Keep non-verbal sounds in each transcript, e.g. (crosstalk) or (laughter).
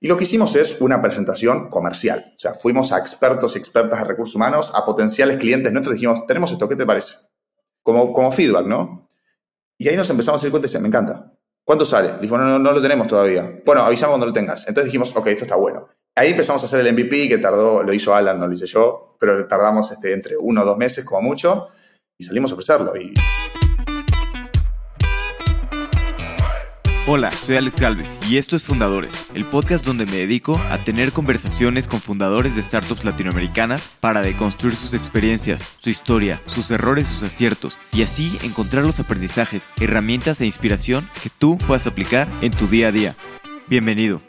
Y lo que hicimos es una presentación comercial. O sea, fuimos a expertos y expertas de recursos humanos, a potenciales clientes nuestros, dijimos, tenemos esto, ¿qué te parece? Como, como feedback, ¿no? Y ahí nos empezamos a dar cuenta y decían, me encanta. ¿Cuánto sale? Dijimos, no, no, no lo tenemos todavía. Bueno, avisamos cuando lo tengas. Entonces dijimos, ok, esto está bueno. Ahí empezamos a hacer el MVP, que tardó, lo hizo Alan, no lo hice yo, pero tardamos este, entre uno o dos meses como mucho y salimos a ofrecerlo. Y Hola, soy Alex Galvez y esto es Fundadores, el podcast donde me dedico a tener conversaciones con fundadores de startups latinoamericanas para deconstruir sus experiencias, su historia, sus errores, sus aciertos y así encontrar los aprendizajes, herramientas e inspiración que tú puedas aplicar en tu día a día. Bienvenido.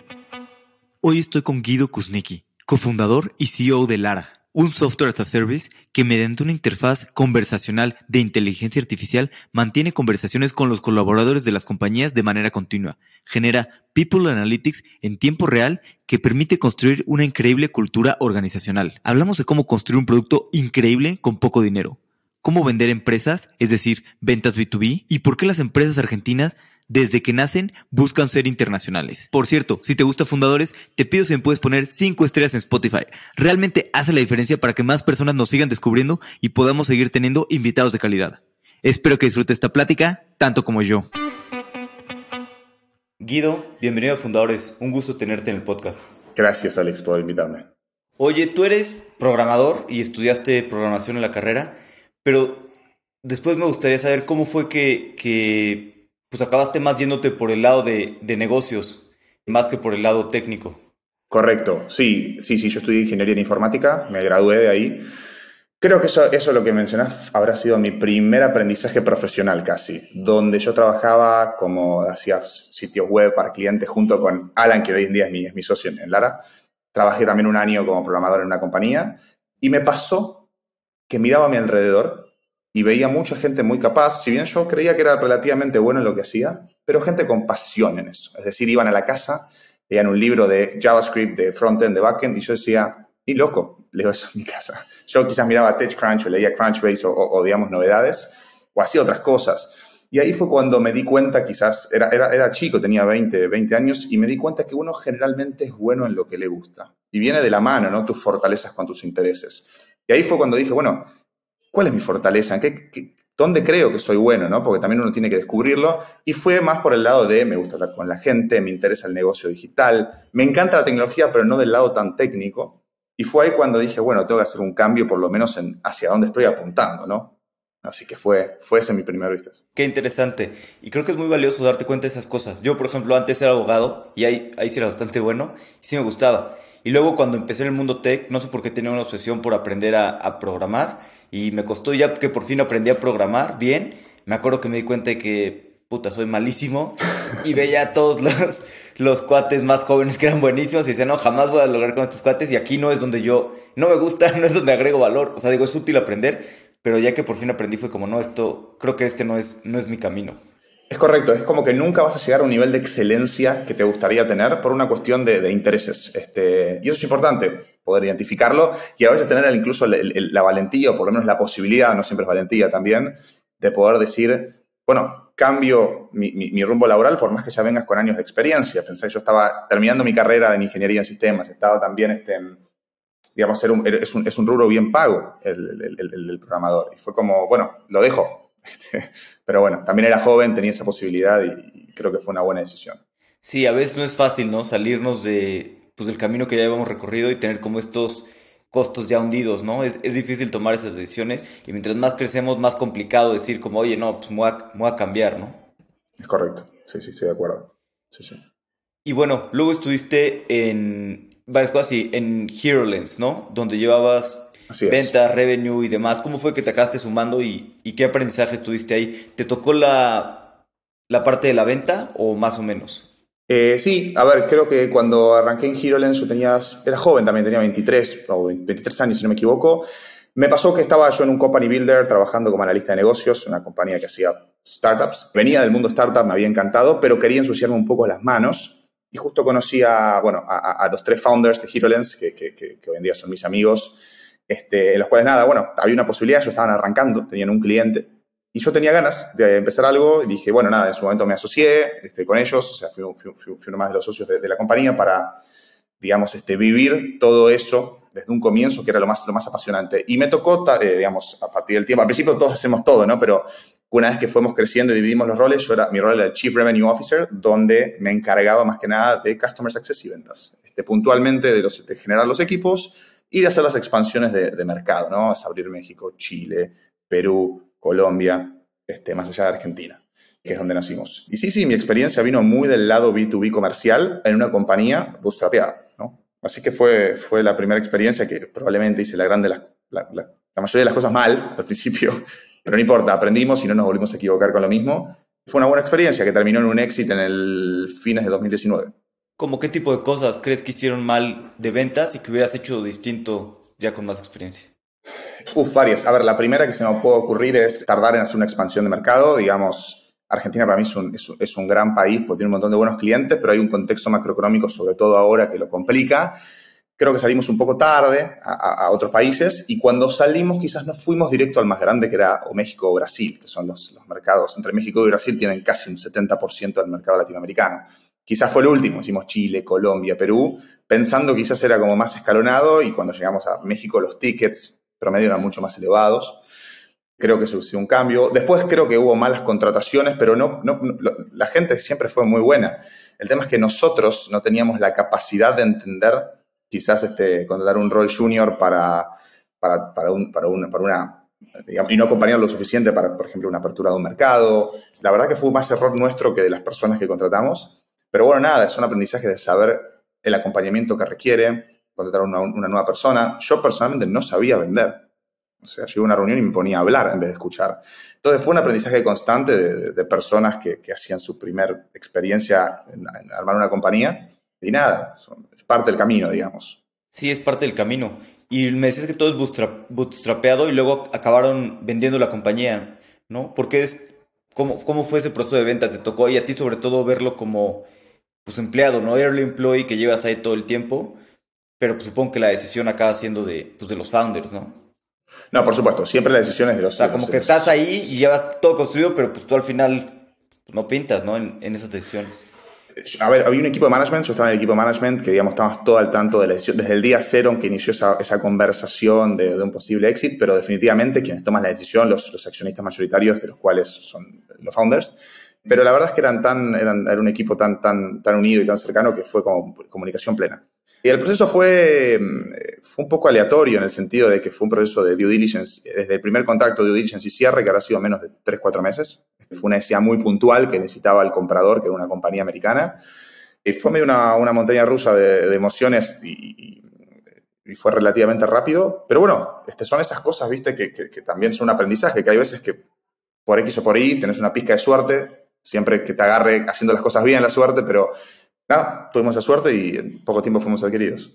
Hoy estoy con Guido Kuznicki, cofundador y CEO de Lara un software as a service que mediante una interfaz conversacional de inteligencia artificial mantiene conversaciones con los colaboradores de las compañías de manera continua, genera People Analytics en tiempo real que permite construir una increíble cultura organizacional. Hablamos de cómo construir un producto increíble con poco dinero, cómo vender empresas, es decir, ventas B2B, y por qué las empresas argentinas desde que nacen buscan ser internacionales. Por cierto, si te gusta Fundadores, te pido si me puedes poner 5 estrellas en Spotify. Realmente hace la diferencia para que más personas nos sigan descubriendo y podamos seguir teniendo invitados de calidad. Espero que disfrutes esta plática tanto como yo. Guido, bienvenido a Fundadores. Un gusto tenerte en el podcast. Gracias, Alex, por invitarme. Oye, tú eres programador y estudiaste programación en la carrera, pero después me gustaría saber cómo fue que, que pues acabaste más yéndote por el lado de, negocios, más que por el lado técnico. Correcto, sí, sí, sí, yo estudié ingeniería en informática, me gradué de ahí. Creo que eso, eso lo que mencionás habrá sido mi primer aprendizaje profesional casi, donde yo trabajaba como hacía sitios web para clientes junto con Alan, que hoy en día es mi, es mi socio en Lara. Trabajé también un año como programador en una compañía y me pasó que miraba a mi alrededor y veía mucha gente muy capaz, si bien yo creía que era relativamente bueno en lo que hacía, pero gente con pasión en eso. Es decir, iban a la casa, leían un libro de JavaScript, de frontend, de backend, y yo decía, y loco, leo eso en mi casa. (laughs) Yo quizás miraba TechCrunch o leía Crunchbase o, digamos, novedades, o hacía otras cosas. Y ahí fue cuando me di cuenta, quizás, era, era, era chico, tenía 20, 20 años, y me di cuenta que uno generalmente es bueno en lo que le gusta. Y viene de la mano, ¿no? Tus fortalezas con tus intereses. Y ahí fue cuando dije, bueno, ¿cuál es mi fortaleza? qué, dónde creo que soy bueno? ¿no? Porque también uno tiene que descubrirlo. Y fue más por el lado de me gusta hablar con la gente, me interesa el negocio digital, me encanta la tecnología, pero no del lado tan técnico. Y fue ahí cuando dije, bueno, tengo que hacer un cambio por lo menos en hacia dónde estoy apuntando, ¿no? Así que fue, fue ese mi primer vista. Qué interesante. Y creo que es muy valioso darte cuenta de esas cosas. Yo, por ejemplo, antes era abogado y ahí, ahí sí era bastante bueno y sí me gustaba. Y luego cuando empecé en el mundo tech, no sé por qué tenía una obsesión por aprender a, a programar y me costó ya que por fin aprendí a programar bien. Me acuerdo que me di cuenta de que, puta, soy malísimo y veía a todos los, los cuates más jóvenes que eran buenísimos y decía, no, jamás voy a lograr con estos cuates y aquí no es donde yo, no me gusta, (laughs) no es donde agrego valor. O sea, digo, es útil aprender, pero ya que por fin aprendí fue como, no, esto, creo que este no es, no es mi camino. Es correcto, es como que nunca vas a llegar a un nivel de excelencia que te gustaría tener por una cuestión de, de intereses. Este, y eso es importante poder identificarlo y a veces tener incluso la valentía o por lo menos la posibilidad, no siempre es valentía también, de poder decir, bueno, cambio mi, rumbo laboral por más que ya vengas con años de experiencia. Pensé, yo estaba terminando mi carrera en ingeniería en sistemas, estaba también, este, digamos, ser un, es, un, es, un, rubro bien pago el, programador. Y fue como, bueno, lo dejo. (laughs) Pero bueno, también era joven, tenía esa posibilidad y creo que fue una buena decisión. Sí, a veces no es fácil, ¿no? Salirnos de, pues, del camino que ya habíamos recorrido y tener como estos costos ya hundidos, ¿no? Es, difícil tomar esas decisiones y mientras más crecemos, más complicado decir como, oye, no, pues me voy a, cambiar, ¿no? Es correcto, sí, sí, estoy de acuerdo. Sí, sí. Y bueno, luego estuviste en varias cosas así, en HeroLens, ¿no? Donde llevabas ventas, revenue y demás. ¿Cómo fue que te acabaste sumando y, y qué aprendizaje tuviste ahí? ¿Te tocó la, la parte de la venta o más o menos? Eh, sí, a ver, creo que cuando arranqué en HeroLens yo tenía, era joven también, tenía 23 o 23 años si no me equivoco. Me pasó que estaba yo en un company builder trabajando como analista de negocios, una compañía que hacía startups. Venía del mundo startup, me había encantado, pero quería ensuciarme un poco las manos. Y justo conocí a, bueno, a, los tres founders de HeroLens, que, hoy en día son mis amigos, este, en los cuales nada, bueno, había una posibilidad, ellos estaban arrancando, tenían un cliente Y yo tenía ganas de empezar algo y dije, bueno, nada, en su momento me asocié este, con ellos, o sea, fui, uno más de los socios de, la compañía para, digamos, este, vivir todo eso desde un comienzo, que era lo más, lo más apasionante. Y me tocó, eh, digamos, a partir del tiempo, al principio todos hacemos todo, ¿no? Pero una vez que fuimos creciendo y dividimos los roles, yo era, mi rol era el Chief Revenue Officer, donde me encargaba más que nada de Customer Success y ventas. Este, puntualmente de, los, de generar los equipos y de hacer las expansiones de, de mercado, ¿no? Es abrir México, Chile, Perú, Colombia, este, más allá de Argentina, que es donde nacimos. Y sí, sí, mi experiencia vino muy del lado B2B comercial en una compañía bootstrapeada, ¿no? Así que fue, fue la primera experiencia que probablemente hice la, grande, la, la, la mayoría de las cosas mal al principio, (laughs) pero no importa, aprendimos y no nos volvimos a equivocar con lo mismo. Fue una buena experiencia que terminó en un éxito en el fines de 2019. ¿Cómo qué tipo de cosas crees que hicieron mal de ventas y que hubieras hecho distinto ya con más experiencia? Uf, varias. A ver, la primera que se me puede ocurrir es tardar en hacer una expansión de mercado. Digamos, Argentina para mí es un, es gran país porque tiene un montón de buenos clientes, pero hay un contexto macroeconómico, sobre todo ahora, que lo complica. Creo que salimos un poco tarde a, otros países y cuando salimos quizás no fuimos directo al más grande, que era o México o Brasil, que son los, los mercados. Entre México y Brasil tienen casi un 70% del mercado latinoamericano. Quizás fue el último, hicimos Chile, Colombia, Perú, pensando quizás era como más escalonado y cuando llegamos a México los tickets promedio eran mucho más elevados. Creo que hizo un cambio. Después creo que hubo malas contrataciones, pero no, la gente siempre fue muy buena. El tema es que nosotros no teníamos la capacidad de entender quizás este, contratar un rol junior para, para, para, un, para, una, y no acompañar lo suficiente para, por ejemplo, una apertura de un mercado. La verdad que fue más error nuestro que de las personas que contratamos. Pero bueno, nada, es un aprendizaje de saber el acompañamiento que requiere, contratar una, una nueva persona. Yo personalmente no sabía vender. O sea, llegué a una reunión y me ponía a hablar en vez de escuchar. Entonces fue un aprendizaje constante de, personas que, hacían su primera experiencia en, armar una compañía. Y nada, es parte del camino, digamos. Sí, es parte del camino. Y me decías que todo es bootstrapeado y luego acabaron vendiendo la compañía, ¿no? Porque es, ¿cómo, ¿Cómo fue ese proceso de venta? ¿Te tocó y a ti sobre todo verlo como pues, empleado, no early employee que llevas ahí todo el tiempo? Pero pues, supongo que la decisión acaba siendo de, pues, de los founders, ¿no? No, por supuesto, siempre la decisión es de los O sea, como que estás ahí y llevas todo construido, pero pues tú al final pues, no pintas, ¿no? En, esas decisiones. A ver, había un equipo de management, yo estaba en el equipo de management, que digamos, estábamos todo al tanto de la decisión, desde el día cero en que inició esa, esa conversación de, un posible exit, pero definitivamente quienes toman la decisión, los, los accionistas mayoritarios, de los cuales son los founders, pero la verdad es que eran tan, eran, era un equipo tan, tan, tan unido y tan cercano que fue como comunicación plena. Y el proceso fue, mm, fue un poco aleatorio en el sentido de que fue un proceso de due diligence, desde el primer contacto, due diligence y cierre, que habrá sido menos de 3, 4 meses. Fue una necesidad muy puntual que necesitaba el comprador, que era una compañía americana. Y fue medio una, una montaña rusa de, emociones y, y, fue relativamente rápido. Pero bueno, este, son esas cosas, viste, que, que, que también son un aprendizaje, que hay veces que por X o por Y tenés una pizca de suerte, siempre que te agarre haciendo las cosas bien la suerte, pero nada, tuvimos esa suerte y en poco tiempo fuimos adquiridos.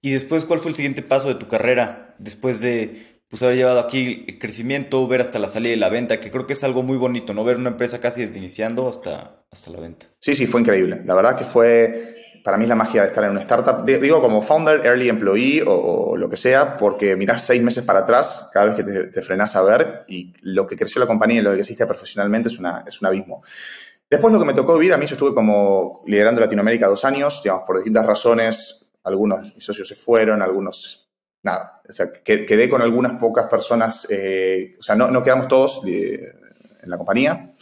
¿Y después cuál fue el siguiente paso de tu carrera? Después de pues, haber llevado aquí el crecimiento, ver hasta la salida de la venta, que creo que es algo muy bonito, ¿no? Ver una empresa casi desde iniciando hasta, hasta la venta. Sí, sí, fue increíble. La verdad que fue, para mí la magia de estar en una startup, digo como founder, early employee o, lo que sea, porque mirás seis meses para atrás cada vez que te, te frenás a ver y lo que creció la compañía y lo que hiciste profesionalmente es, una, es un abismo. Después lo que me tocó vivir, a mí yo estuve como liderando Latinoamérica dos años, digamos, por distintas razones, algunos de mis socios se fueron, algunos, nada, o sea, quedé con algunas pocas personas, eh, o sea, no, no, quedamos todos eh, en la compañía.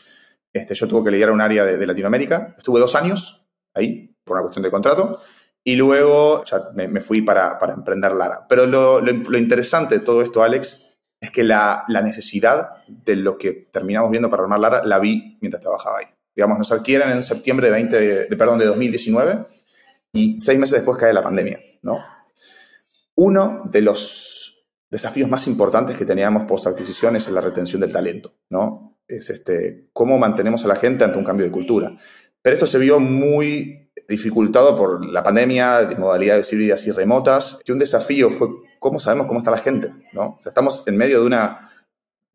Este, yo tuve que liderar un área de, Latinoamérica, estuve dos años ahí, por una cuestión de contrato, y luego ya me, fui para, para, emprender Lara. Pero lo, lo, interesante de todo esto, Alex, es que la, la necesidad de lo que terminamos viendo para armar Lara la vi mientras trabajaba ahí digamos, nos adquieren en septiembre de, 20, de, perdón, de 2019 y seis meses después cae la pandemia, ¿no? Uno de los desafíos más importantes que teníamos post adquisición es la retención del talento, ¿no? Es este, cómo mantenemos a la gente ante un cambio de cultura. Pero esto se vio muy dificultado por la pandemia, de modalidades híbridas y remotas, que un desafío fue cómo sabemos cómo está la gente, ¿no? Estamos en medio de una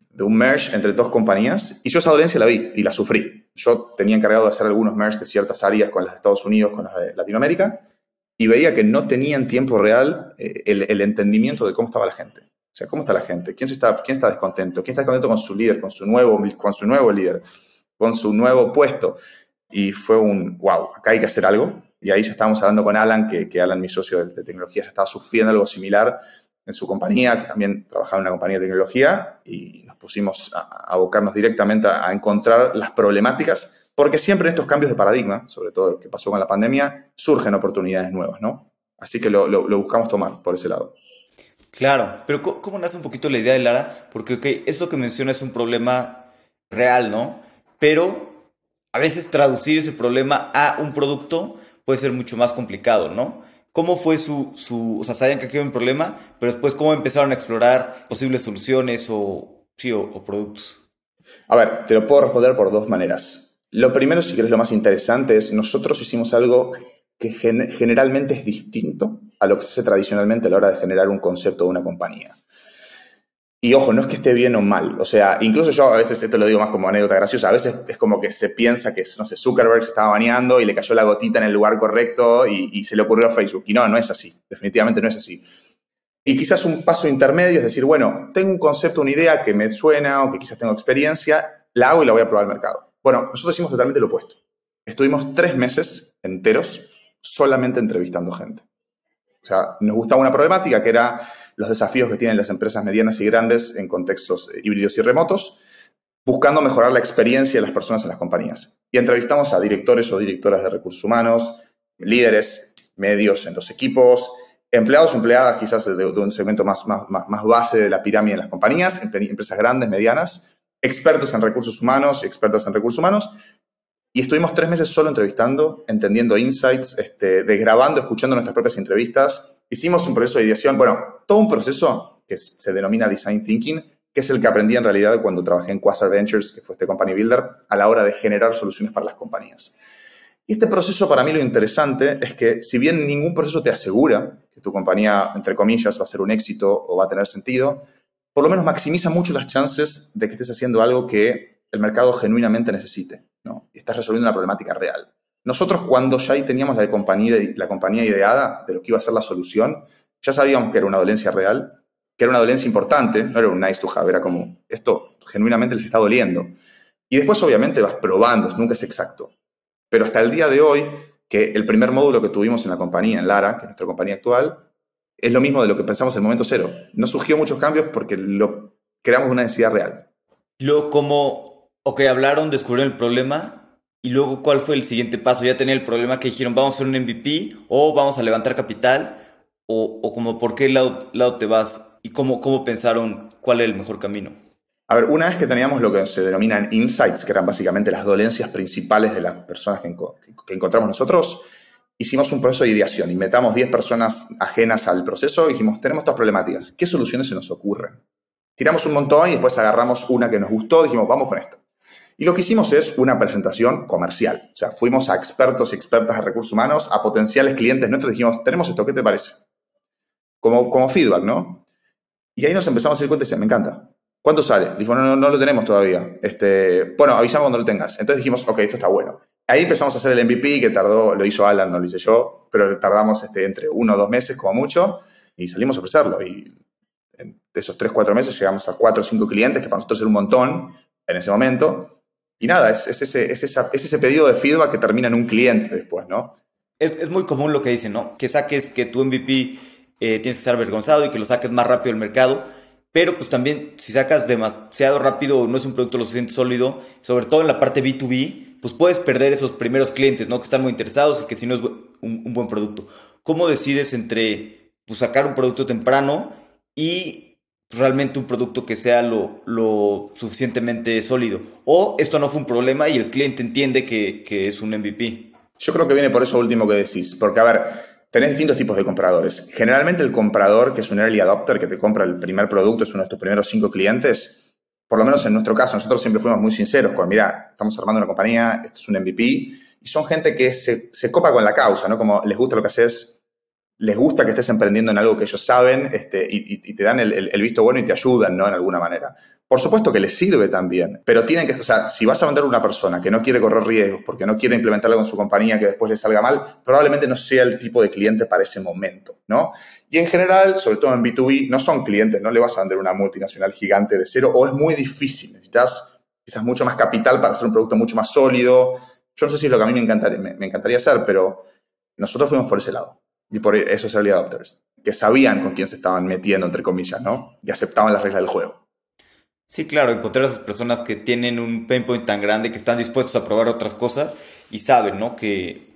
de un merge entre dos compañías y yo esa dolencia la vi y la sufrí. Yo tenía encargado de hacer algunos merge de ciertas áreas con las de Estados Unidos, con las de Latinoamérica y veía que no tenía en tiempo real eh, el, entendimiento de cómo estaba la gente. O sea, ¿cómo está la gente? ¿Quién, está, quién está descontento? ¿Quién está descontento con su líder, con su, nuevo, con su nuevo líder, con su nuevo puesto? Y fue un, wow, acá hay que hacer algo. Y ahí ya estábamos hablando con Alan, que, que Alan, mi socio de, tecnología, ya estaba sufriendo algo similar en su compañía, que también trabajaba en una compañía de tecnología, y pusimos a, abocarnos directamente a, encontrar las problemáticas, porque siempre en estos cambios de paradigma, sobre todo lo que pasó con la pandemia, surgen oportunidades nuevas, ¿no? Así que lo, buscamos tomar por ese lado. Claro, pero ¿cómo, nace un poquito la idea de Lara? Porque, ok, esto que menciona es un problema real, ¿no? Pero a veces traducir ese problema a un producto puede ser mucho más complicado, ¿no? ¿Cómo fue su, su o sea, sabían que aquí había un problema, pero después cómo empezaron a explorar posibles soluciones o, o, productos? A ver, te lo puedo responder por dos maneras. Lo primero, si quieres lo más interesante, es nosotros hicimos algo que generalmente es distinto a lo que se hace tradicionalmente a la hora de generar un concepto de una compañía. Y ojo, no es que esté bien o mal. O sea, incluso yo a veces, esto lo digo más como anécdota graciosa, a veces es como que se piensa que, no sé, Zuckerberg se estaba bañando y le cayó la gotita en el lugar correcto y, se le ocurrió a Facebook. Y no, no es así. Definitivamente no es así. Y quizás un paso intermedio es decir, bueno, tengo un concepto, una idea que me suena o que quizás tengo experiencia, la hago y la voy a probar al mercado. Bueno, nosotros hicimos totalmente lo opuesto. Estuvimos tres meses enteros solamente entrevistando gente. O sea, nos gustaba una problemática que era los desafíos que tienen las empresas medianas y grandes en contextos híbridos y remotos, buscando mejorar la experiencia de las personas en las compañías. Y entrevistamos a directores o directoras de recursos humanos, líderes, medios en los equipos, empleados empleadas quizás de, un segmento más, más, más, base de la pirámide en las compañías, empresas grandes, medianas, expertos en recursos humanos expertas en recursos humanos, y estuvimos tres meses solo entrevistando, entendiendo insights, este, desgrabando, escuchando nuestras propias entrevistas. Hicimos un proceso de ideación, bueno, todo un proceso que se denomina Design Thinking, que es el que aprendí en realidad cuando trabajé en Quasar Ventures, que fue este company builder, a la hora de generar soluciones para las compañías. Y este proceso, para mí lo interesante es que si bien ningún proceso te asegura tu compañía, entre comillas, va a ser un éxito o va a tener sentido, por lo menos maximiza mucho las chances de que estés haciendo algo que el mercado genuinamente necesite. ¿no? Y estás resolviendo una problemática real. Nosotros cuando ya teníamos la, compañía, la compañía ideada de lo que iba a ser la solución, ya sabíamos que era una dolencia real, que era una dolencia importante, no era un nice to have, era como, esto genuinamente les está doliendo. Y después obviamente vas probando, nunca es exacto. Pero hasta el día de hoy, que el primer módulo que tuvimos en la compañía, en Lara, que es nuestra compañía actual, es lo mismo de lo que pensamos en el momento cero. No surgió muchos cambios porque lo creamos una necesidad real. Lo como ok, hablaron, descubrieron el problema y luego cuál fue el siguiente paso. Ya tenía el problema que dijeron, vamos a hacer un MVP o vamos a levantar capital o, o como por qué lado, lado te vas y cómo, cómo pensaron cuál era el mejor camino. A ver, una vez que teníamos lo que se denominan insights, que eran básicamente las dolencias principales de las personas que, encontramos nosotros, hicimos un proceso de ideación. Inventamos 10 personas ajenas al proceso y dijimos, tenemos estas problemáticas, ¿qué soluciones se nos ocurren? Tiramos un montón y después agarramos una que nos gustó, dijimos, vamos con esto. Y lo que hicimos es una presentación comercial. O sea, fuimos a expertos y expertas de recursos humanos, a potenciales clientes nuestros, dijimos, tenemos esto, ¿qué te parece? Como, como feedback, ¿no? Y ahí nos empezamos a decir cuenta y me encanta. ¿Cuánto sale? Dijimos, no, no, lo tenemos todavía. Este, bueno, avisamos cuando lo tengas. Entonces dijimos, ok, esto está bueno. Ahí empezamos a hacer el MVP, que tardó, lo hizo Alan, no lo hice yo, pero tardamos este, entre uno o dos meses como mucho y salimos a ofrecerlo. Y de esos tres, cuatro meses llegamos a cuatro o cinco clientes, que para nosotros era un montón en ese momento. Y nada, es, ese, es, ese pedido de feedback que termina en un cliente después, ¿no? Es, muy común lo que dicen, ¿no? Que saques que tu MVP eh, tienes que estar avergonzado y que lo saques más rápido al mercado. Pero pues también si sacas demasiado rápido no es un producto lo suficiente sólido, sobre todo en la parte B2B, pues puedes perder esos primeros clientes, ¿no? Que están muy interesados y que si no es un, buen producto. ¿Cómo decides entre pues, sacar un producto temprano y realmente un producto que sea lo, lo, suficientemente sólido. O esto no fue un problema y el cliente entiende que, que, es un MVP. Yo creo que viene por eso último que decís, porque a ver, tenés distintos tipos de compradores. Generalmente el comprador que es un early adopter, que te compra el primer producto, es uno de tus primeros cinco clientes, por lo menos en nuestro caso, nosotros siempre fuimos muy sinceros con, mira, estamos armando una compañía, esto es un MVP, y son gente que se, se copa con la causa, ¿no? Como les gusta lo que haces, les gusta que estés emprendiendo en algo que ellos saben este, y, te dan el, visto bueno y te ayudan, ¿no? En alguna manera. Por supuesto que les sirve también, pero tienen que, o sea, si vas a vender a una persona que no quiere correr riesgos porque no quiere implementarlo con su compañía que después le salga mal, probablemente no sea el tipo de cliente para ese momento, ¿no? Y en general, sobre todo en B2B, no son clientes, no le vas a vender una multinacional gigante de cero o es muy difícil, necesitas quizás mucho más capital para hacer un producto mucho más sólido. Yo no sé si es lo que a mí me encantaría, me encantaría hacer, pero nosotros fuimos por ese lado y por esos early adopters, que sabían con quién se estaban metiendo, entre comillas, ¿no? Y aceptaban las reglas del juego. Sí, claro, encontrar a esas personas que tienen un pain point tan grande, que están dispuestos a probar otras cosas y saben, ¿no? Que,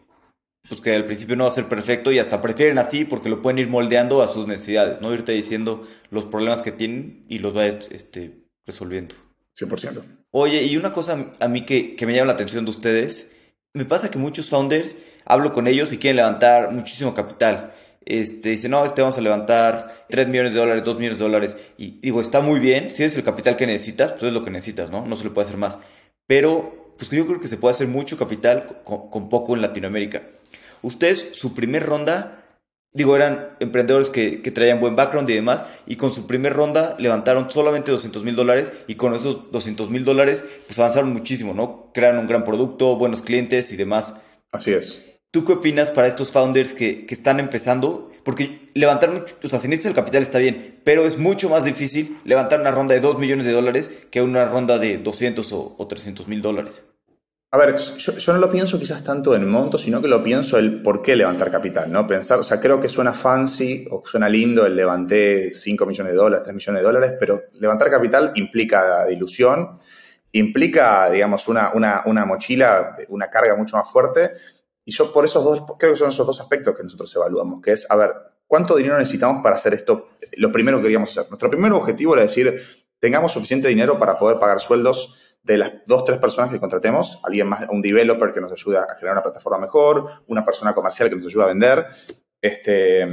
pues que al principio no va a ser perfecto y hasta prefieren así porque lo pueden ir moldeando a sus necesidades, ¿no? Irte diciendo los problemas que tienen y los va este, resolviendo. 100%. Oye, y una cosa a mí que, que me llama la atención de ustedes, me pasa que muchos founders hablo con ellos y quieren levantar muchísimo capital. Este, dice, no, este vamos a levantar 3 millones de dólares, 2 millones de dólares. Y digo, está muy bien, si es el capital que necesitas, pues es lo que necesitas, ¿no? No se le puede hacer más. Pero, pues yo creo que se puede hacer mucho capital con, poco en Latinoamérica. Ustedes, su primer ronda, digo, eran emprendedores que, que, traían buen background y demás, y con su primer ronda levantaron solamente 200 mil dólares, y con esos 200 mil dólares, pues avanzaron muchísimo, ¿no? Crearon un gran producto, buenos clientes y demás. Así es. ¿Tú qué opinas para estos founders que, están empezando? Porque levantar mucho, o sea, si necesitas el capital está bien, pero es mucho más difícil levantar una ronda de 2 millones de dólares que una ronda de 200 o, 300 mil dólares. A ver, yo, no lo pienso quizás tanto en monto, sino que lo pienso el por qué levantar capital, ¿no? Pensar, o sea, creo que suena fancy o suena lindo el levanté 5 millones de dólares, 3 millones de dólares, pero levantar capital implica dilución, implica, digamos, una, una, una mochila, una carga mucho más fuerte y yo por esos dos, creo que son esos dos aspectos que nosotros evaluamos, que es, a ver, ¿cuánto dinero necesitamos para hacer esto? Lo primero que queríamos hacer. Nuestro primer objetivo era decir, tengamos suficiente dinero para poder pagar sueldos de las dos, tres personas que contratemos, alguien más, un developer que nos ayuda a generar una plataforma mejor, una persona comercial que nos ayuda a vender. Este,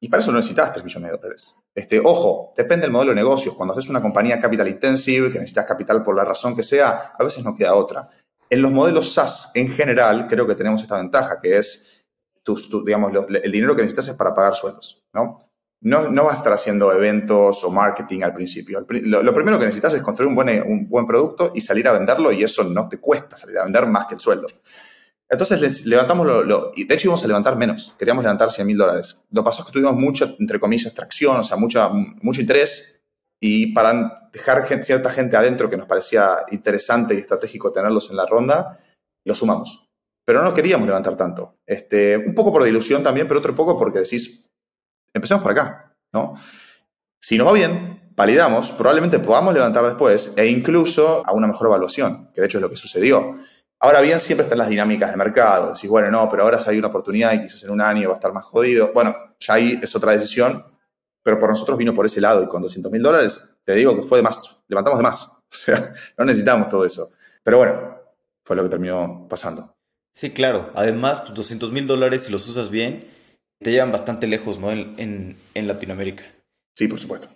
y para eso no necesitas 3 millones de dólares. Este, ojo, depende del modelo de negocios. Cuando haces una compañía capital intensive, que necesitas capital por la razón que sea, a veces no queda otra. En los modelos SaaS en general, creo que tenemos esta ventaja, que es, digamos, el dinero que necesitas es para pagar sueldos, ¿no? No, no vas a estar haciendo eventos o marketing al principio. Lo, primero que necesitas es construir un buen, un buen producto y salir a venderlo y eso no te cuesta salir a vender más que el sueldo. Entonces levantamos lo, y de hecho íbamos a levantar menos, queríamos levantar 100 mil dólares. Lo pasó es que tuvimos mucha, entre comillas, tracción, o sea, mucha, mucho interés y para dejar cierta gente adentro que nos parecía interesante y estratégico tenerlos en la ronda, lo sumamos. Pero no queríamos levantar tanto. Este, un poco por ilusión también, pero otro poco porque decís, empecemos por acá, ¿no? Si nos va bien, validamos, probablemente podamos levantar después e incluso a una mejor evaluación, que de hecho es lo que sucedió. Ahora bien, siempre están las dinámicas de mercado. Decís, bueno, no, pero ahora si hay una oportunidad y quizás en un año va a estar más jodido. Bueno, ya ahí es otra decisión pero por nosotros vino por ese lado y con 200 mil dólares, te digo que fue de más, levantamos de más. (laughs) O sea, no necesitamos todo eso. Pero bueno, fue lo que terminó pasando. Sí, claro. Además, pues 200 mil dólares, si los usas bien, te llevan bastante lejos, ¿no? En, en, Latinoamérica. Sí, por supuesto.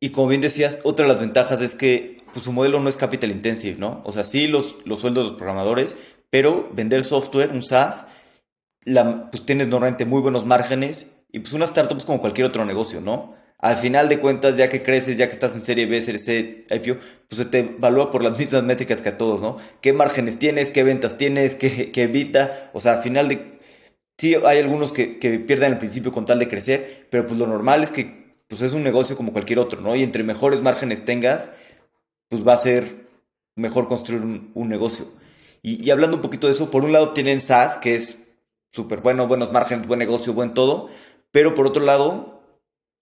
Y como bien decías, otra de las ventajas es que pues, su modelo no es capital intensive, ¿no? O sea, sí los, los sueldos de los programadores, pero vender software, un SaaS, la, pues tienes normalmente muy buenos márgenes y pues una startup es como cualquier otro negocio, ¿no? Al final de cuentas, ya que creces, ya que estás en serie B, serie C, IPO, pues se te evalúa por las (laughs) mismas métricas que a todos, ¿no? ¿Qué márgenes tienes? ¿Qué ventas tienes? ¿Qué, qué evita? O sea, al final de... Sí, hay algunos que, que pierden al principio con tal de crecer, pero pues lo normal es que pues es un negocio como cualquier otro, ¿no? Y entre mejores márgenes tengas, pues va a ser mejor construir un, negocio. Y, y, hablando un poquito de eso, por un lado tienen SaaS, que es súper bueno, buenos márgenes, buen negocio, buen todo, pero por otro lado,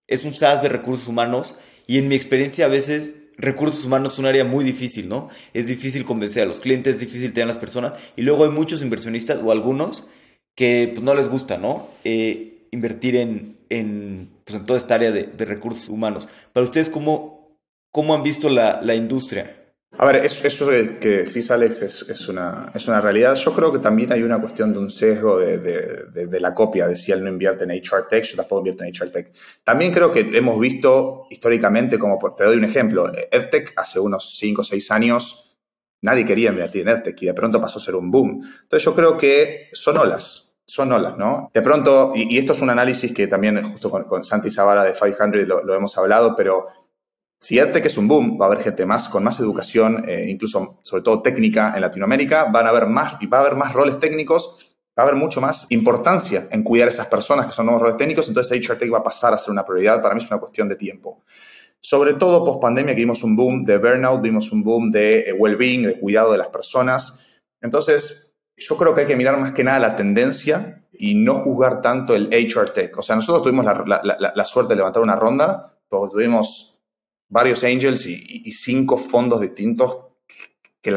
es un SaaS de recursos humanos y en mi experiencia a veces recursos humanos es un área muy difícil, ¿no? Es difícil convencer a los clientes, es difícil tener a las personas y luego hay muchos inversionistas o algunos que pues, no les gusta, ¿no? Eh, invertir en, en, pues, en toda esta área de, recursos humanos. Para ustedes, ¿cómo, cómo han visto la, la industria? A ver, eso, eso que decís, Alex, es, es, una, es una realidad. Yo creo que también hay una cuestión de un sesgo de, de, de, la copia, de si él no invierte en HR Tech, yo tampoco invierto en HR Tech. También creo que hemos visto históricamente, como te doy un ejemplo, EdTech hace unos 5 o 6 años nadie quería invertir en EdTech y de pronto pasó a ser un boom. Entonces yo creo que son olas. son olas, ¿no? De pronto, y, esto es un análisis que también justo con, Santi Zavala de 500 lo, hemos hablado, pero si que es un boom, va a haber gente más con más educación, eh, incluso sobre todo técnica en Latinoamérica, van a haber más, va a haber más roles técnicos, va a haber mucho más importancia en cuidar a esas personas que son nuevos roles técnicos, entonces HR Tech va a pasar a ser una prioridad, para mí es una cuestión de tiempo. Sobre todo post pandemia que vimos un boom de burnout, vimos un boom de eh, well-being, de cuidado de las personas. Entonces, yo creo que hay que mirar más que nada la tendencia y no juzgar tanto el HR Tech. O sea, nosotros tuvimos la, suerte de levantar una ronda, porque tuvimos varios angels y, cinco fondos distintos que,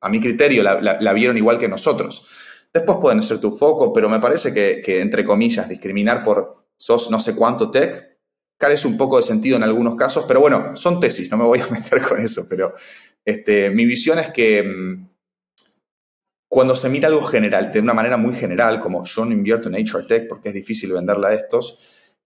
a mi criterio la, vieron igual que nosotros. Después pueden ser tu foco, pero me parece que, entre comillas, discriminar por sos no sé cuánto tech, carece un poco de sentido en algunos casos, pero bueno, son tesis, no me voy a (laughs) meter con eso, pero este, mi visión es que mm, cuando se mira algo general, de una manera muy general, como yo no invierto en HR Tech porque es difícil venderla a estos,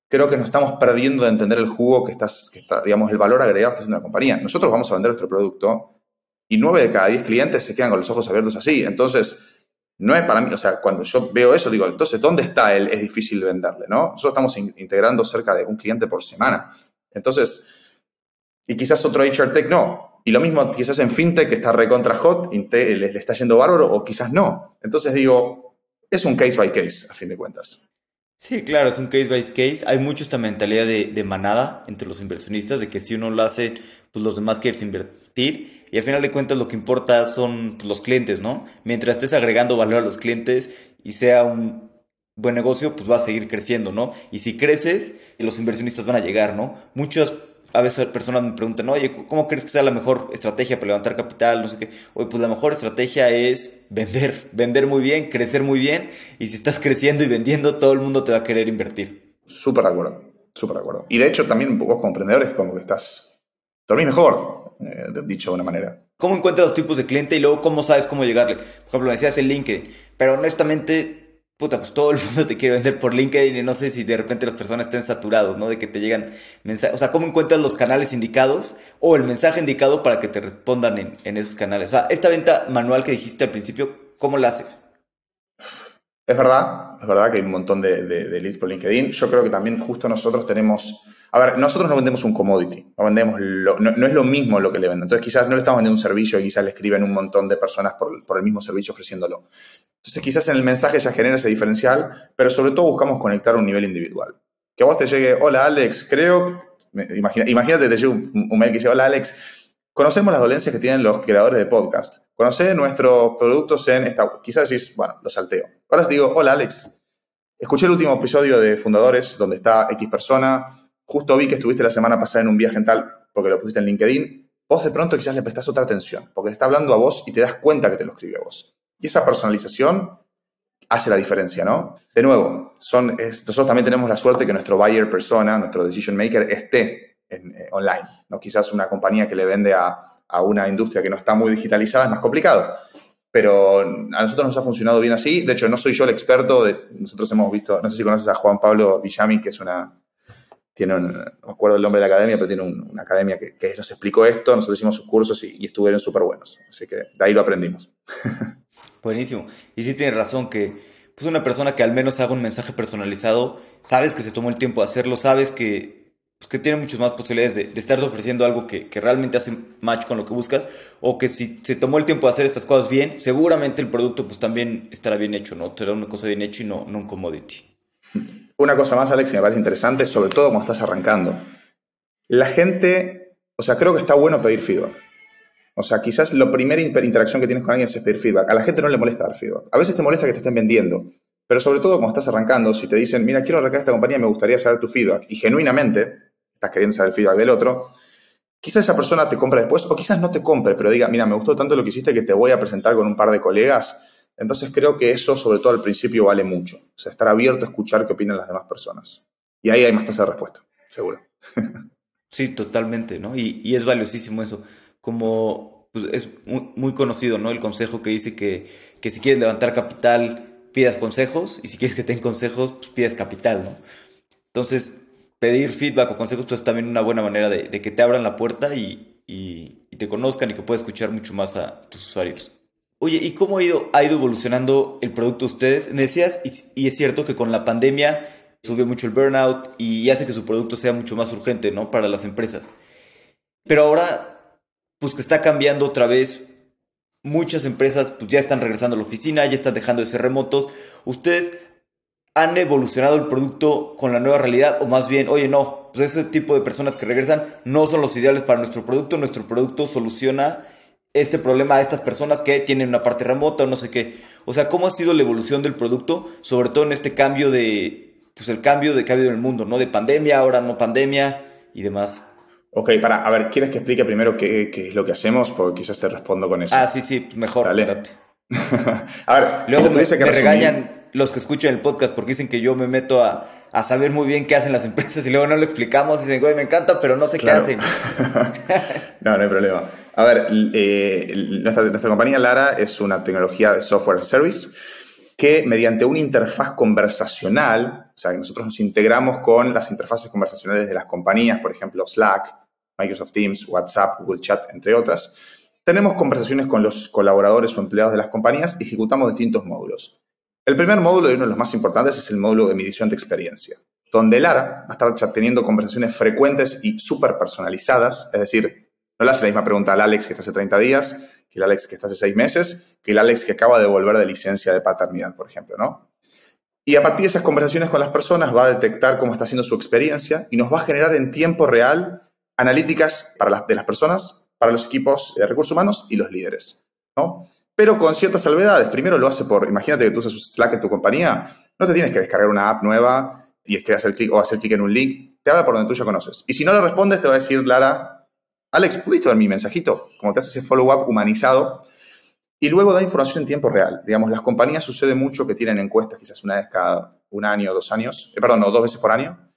creo que nos estamos perdiendo de entender el jugo que, está, digamos, el valor agregado que está haciendo una compañía. Nosotros vamos a vender nuestro producto y nueve de cada diez clientes se quedan con los ojos abiertos así. Entonces, no es para mí, o sea, cuando yo veo eso, digo, entonces, ¿dónde está él? Es difícil venderle, ¿no? Nosotros estamos integrando cerca de un cliente por semana. Entonces, y quizás otro HR Tech no. Y lo mismo quizás en FinTech que está recontra hot, le, le está yendo bárbaro o quizás no. Entonces digo, es un case by case, a fin de cuentas. Sí, claro, es un case by case. Hay mucho esta mentalidad de, manada entre los inversionistas, de que si uno lo hace, pues los demás quieren invertir. Y al final de cuentas lo que importa son pues, los clientes, ¿no? Mientras estés agregando valor a los clientes y sea un buen negocio, pues va a seguir creciendo, ¿no? Y si creces, los inversionistas van a llegar, ¿no? Muchos a veces personas me preguntan, oye, ¿cómo crees que sea la mejor estrategia para levantar capital? No sé qué. Oye, pues la mejor estrategia es vender, vender muy bien, crecer muy bien. Y si estás creciendo y vendiendo, todo el mundo te va a querer invertir. Súper de acuerdo, súper de acuerdo. Y de hecho, también vos como emprendedores, como que estás, dormís mejor, eh, dicho de una manera. ¿Cómo encuentras los tipos de cliente y luego cómo sabes cómo llegarle? Por ejemplo, me decías el LinkedIn, pero honestamente puta, pues todo el (laughs) mundo te quiere vender por LinkedIn y no sé si de repente las personas estén saturados, ¿no? De que te llegan mensajes. O sea, ¿cómo encuentras los canales indicados o el mensaje indicado para que te respondan en, esos canales? O sea, esta venta manual que dijiste al principio, ¿cómo la haces? Es verdad, es verdad que hay un montón de, leads por LinkedIn. Yo creo que también justo nosotros tenemos... A ver, nosotros no vendemos un commodity, no vendemos no, es lo mismo lo que le venden. Entonces quizás no le estamos vendiendo un servicio y quizás le escriben un montón de personas por, el mismo servicio ofreciéndolo. Entonces quizás en el mensaje ya genera ese diferencial, pero sobre todo buscamos conectar a un nivel individual. Que a vos te llegue, hola Alex, creo, imagínate, te llega un, mail que dice, hola Alex, conocemos las dolencias que tienen los creadores de podcast Conocer nuestros productos en esta. Quizás decís, bueno, lo salteo. Ahora os digo, hola Alex. Escuché el último episodio de Fundadores, donde está X persona. Justo vi que estuviste la semana pasada en un viaje en tal, porque lo pusiste en LinkedIn. Vos de pronto quizás le prestás otra atención, porque te está hablando a vos y te das cuenta que te lo escribe a vos. Y esa personalización hace la diferencia, ¿no? De nuevo, son, nosotros también tenemos la suerte que nuestro buyer persona, nuestro decision maker, esté eh, online. ¿no? Quizás una compañía que le vende a a una industria que no está muy digitalizada es más complicado. Pero a nosotros nos ha funcionado bien así. De hecho, no soy yo el experto. Nosotros hemos visto, no sé si conoces a Juan Pablo Villami, que es una, tiene un, no me acuerdo el nombre de la academia, pero tiene una academia que, nos explicó esto, nosotros hicimos sus cursos y, estuvieron súper buenos. Así que de ahí lo aprendimos. (laughs) Buenísimo. Y sí tienes razón que pues una persona que al menos haga un mensaje personalizado, sabes que se tomó el tiempo de hacerlo, sabes que pues, que tiene muchas más posibilidades de, de estar ofreciendo algo que, que, realmente hace match con lo que buscas, o que si se tomó el tiempo de hacer estas cosas bien, seguramente el producto pues también estará bien hecho, ¿no? Será una cosa bien hecha y no, no un commodity. (laughs) Una cosa más, Alex, que me parece interesante, sobre todo cuando estás arrancando. La gente, o sea, creo que está bueno pedir feedback. O sea, quizás la primera interacción que tienes con alguien es pedir feedback. A la gente no le molesta dar feedback. A veces te molesta que te estén vendiendo. Pero sobre todo cuando estás arrancando, si te dicen, mira, quiero arrancar esta compañía, me gustaría saber tu feedback. Y genuinamente, estás queriendo saber el feedback del otro, quizás esa persona te compre después o quizás no te compre, pero diga, mira, me gustó tanto lo que hiciste que te voy a presentar con un par de colegas. Entonces creo que eso, sobre todo al principio, vale mucho. O sea, estar abierto a escuchar qué opinan las demás personas. Y ahí hay más tasa de respuesta, seguro. (laughs) Sí, totalmente, ¿no? Y, es valiosísimo eso. Como pues, es muy, conocido, ¿no? El consejo que dice que, que si quieres levantar capital, pidas consejos, y si quieres que te den consejos, pues pidas capital, ¿no? Entonces, pedir feedback o consejos pues, es también una buena manera de, que te abran la puerta y, te conozcan y que puedas escuchar mucho más a tus usuarios. Oye, ¿y cómo ha ido, ha ido evolucionando el producto de ustedes? Decías, y, es cierto que con la pandemia subió mucho el burnout y hace que su producto sea mucho más urgente, ¿no? Para las empresas. Pero ahora, pues que está cambiando otra vez, muchas empresas pues ya están regresando a la oficina, ya están dejando de ser remotos. ¿Ustedes han evolucionado el producto con la nueva realidad o más bien, oye, no, pues ese tipo de personas que regresan no son los ideales para nuestro producto, nuestro producto soluciona este problema a estas personas que tienen una parte remota o no sé qué. O sea, ¿cómo ha sido la evolución del producto, sobre todo en este cambio de, pues el cambio de cambio del mundo, ¿no? De pandemia, ahora no pandemia y demás. Ok, para, a ver, ¿quieres que explique primero qué, qué, es lo que hacemos? Porque quizás te respondo con eso. Ah, sí, sí, pues mejor. Dale. (laughs) a ver, luego me, que me regañan los que escuchan el podcast porque dicen que yo me meto a, a, saber muy bien qué hacen las (laughs) empresas y luego no lo explicamos y dicen, güey, me encanta, pero no sé qué hacen. (laughs) no, no hay problema. A ver, eh, nuestra, compañía Lara es una tecnología de software service que mediante una interfaz conversacional, o sea, nosotros nos integramos con las interfaces conversacionales de las compañías, por ejemplo, Slack, Microsoft Teams, WhatsApp, Google Chat, entre otras, tenemos conversaciones con los colaboradores o empleados de las compañías y ejecutamos distintos módulos. El primer módulo y uno de los más importantes es el módulo de medición de experiencia, donde Lara va a estar teniendo conversaciones frecuentes y súper personalizadas, es decir, no le hace la misma pregunta al Alex que está hace 30 días, que el Alex que está hace 6 meses, que el Alex que acaba de volver de licencia de paternidad, por ejemplo, ¿no? Y a partir de esas conversaciones con las personas va a detectar cómo está haciendo su experiencia y nos va a generar en tiempo real analíticas para las, de las personas, para los equipos de recursos humanos y los líderes, ¿no? Pero con ciertas salvedades. Primero lo hace por, imagínate que tú usas Slack en tu compañía, no te tienes que descargar una app nueva y es que hacer clic o hacer clic en un link, te habla por donde tú ya conoces. Y si no le respondes, te va a decir, Lara, Alex, ¿pudiste ver mi mensajito? Como te hace ese follow-up humanizado. Y luego da información en tiempo real. Digamos, las compañías sucede mucho que tienen encuestas quizás una vez cada un año o dos años, eh, perdón, o dos veces por año.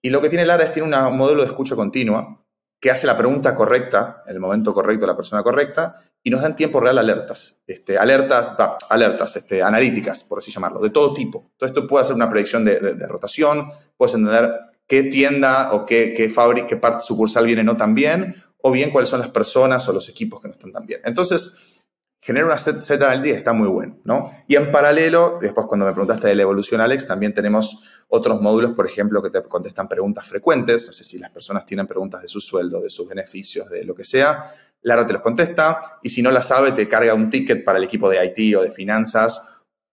Y lo que tiene Lara es tiene un modelo de escucha continua que hace la pregunta correcta, el momento correcto, la persona correcta, y nos da en tiempo real alertas. Este, alertas, alertas este, analíticas, por así llamarlo, de todo tipo. Todo esto puede hacer una predicción de, rotación, puedes entender qué tienda o qué, qué qué parte sucursal viene no tan bien, o bien cuáles son las personas o los equipos que no están tan bien. Entonces, genera una set, set analítica está muy bueno, ¿no? Y en paralelo, después cuando me preguntaste de la evolución, Alex, también tenemos otros módulos, por ejemplo, que te contestan preguntas frecuentes, no sé si las personas tienen preguntas de su sueldo, de sus beneficios, de lo que sea, Lara te los contesta, y si no la sabe, te carga un ticket para el equipo de IT o de finanzas,